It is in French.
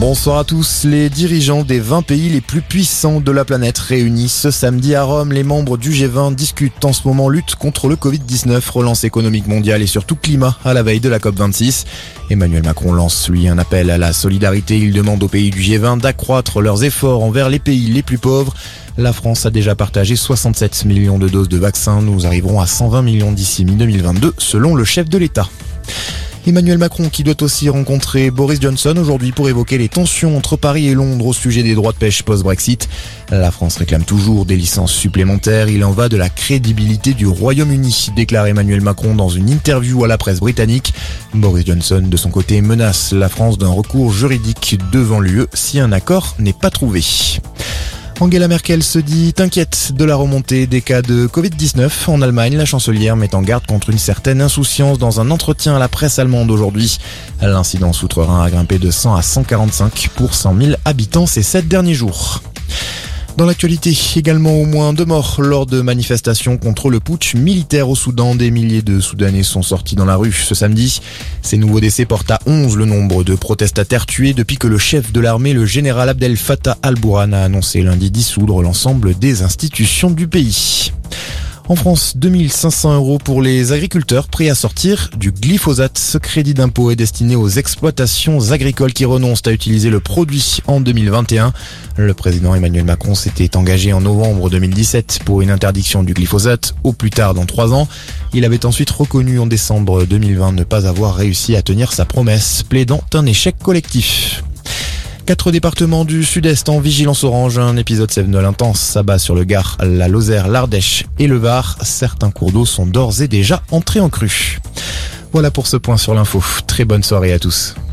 Bonsoir à tous. Les dirigeants des 20 pays les plus puissants de la planète réunis ce samedi à Rome. Les membres du G20 discutent en ce moment lutte contre le Covid-19, relance économique mondiale et surtout climat à la veille de la COP26. Emmanuel Macron lance lui un appel à la solidarité. Il demande aux pays du G20 d'accroître leurs efforts envers les pays les plus pauvres. La France a déjà partagé 67 millions de doses de vaccins. Nous arriverons à 120 millions d'ici mi-2022 selon le chef de l'État. Emmanuel Macron qui doit aussi rencontrer Boris Johnson aujourd'hui pour évoquer les tensions entre Paris et Londres au sujet des droits de pêche post-Brexit. La France réclame toujours des licences supplémentaires. Il en va de la crédibilité du Royaume-Uni, déclare Emmanuel Macron dans une interview à la presse britannique. Boris Johnson, de son côté, menace la France d'un recours juridique devant l'UE si un accord n'est pas trouvé. Angela Merkel se dit inquiète de la remontée des cas de Covid-19 en Allemagne. La chancelière met en garde contre une certaine insouciance dans un entretien à la presse allemande aujourd'hui. L'incidence outre-Rhin a grimpé de 100 à 145 pour 100 000 habitants ces sept derniers jours. Dans l'actualité, également au moins deux morts lors de manifestations contre le putsch militaire au Soudan. Des milliers de Soudanais sont sortis dans la rue ce samedi. Ces nouveaux décès portent à 11 le nombre de protestataires tués depuis que le chef de l'armée, le général Abdel Fattah al-Bourhan, a annoncé lundi dissoudre l'ensemble des institutions du pays. En France, 2500 euros pour les agriculteurs prêts à sortir du glyphosate. Ce crédit d'impôt est destiné aux exploitations agricoles qui renoncent à utiliser le produit en 2021. Le président Emmanuel Macron s'était engagé en novembre 2017 pour une interdiction du glyphosate au plus tard dans trois ans. Il avait ensuite reconnu en décembre 2020 ne pas avoir réussi à tenir sa promesse, plaidant un échec collectif. Quatre départements du sud-est en vigilance orange. Un épisode Sévenol intense s'abat sur le Gard, la Lozère, l'Ardèche et le Var. Certains cours d'eau sont d'ores et déjà entrés en crue. Voilà pour ce point sur l'info. Très bonne soirée à tous.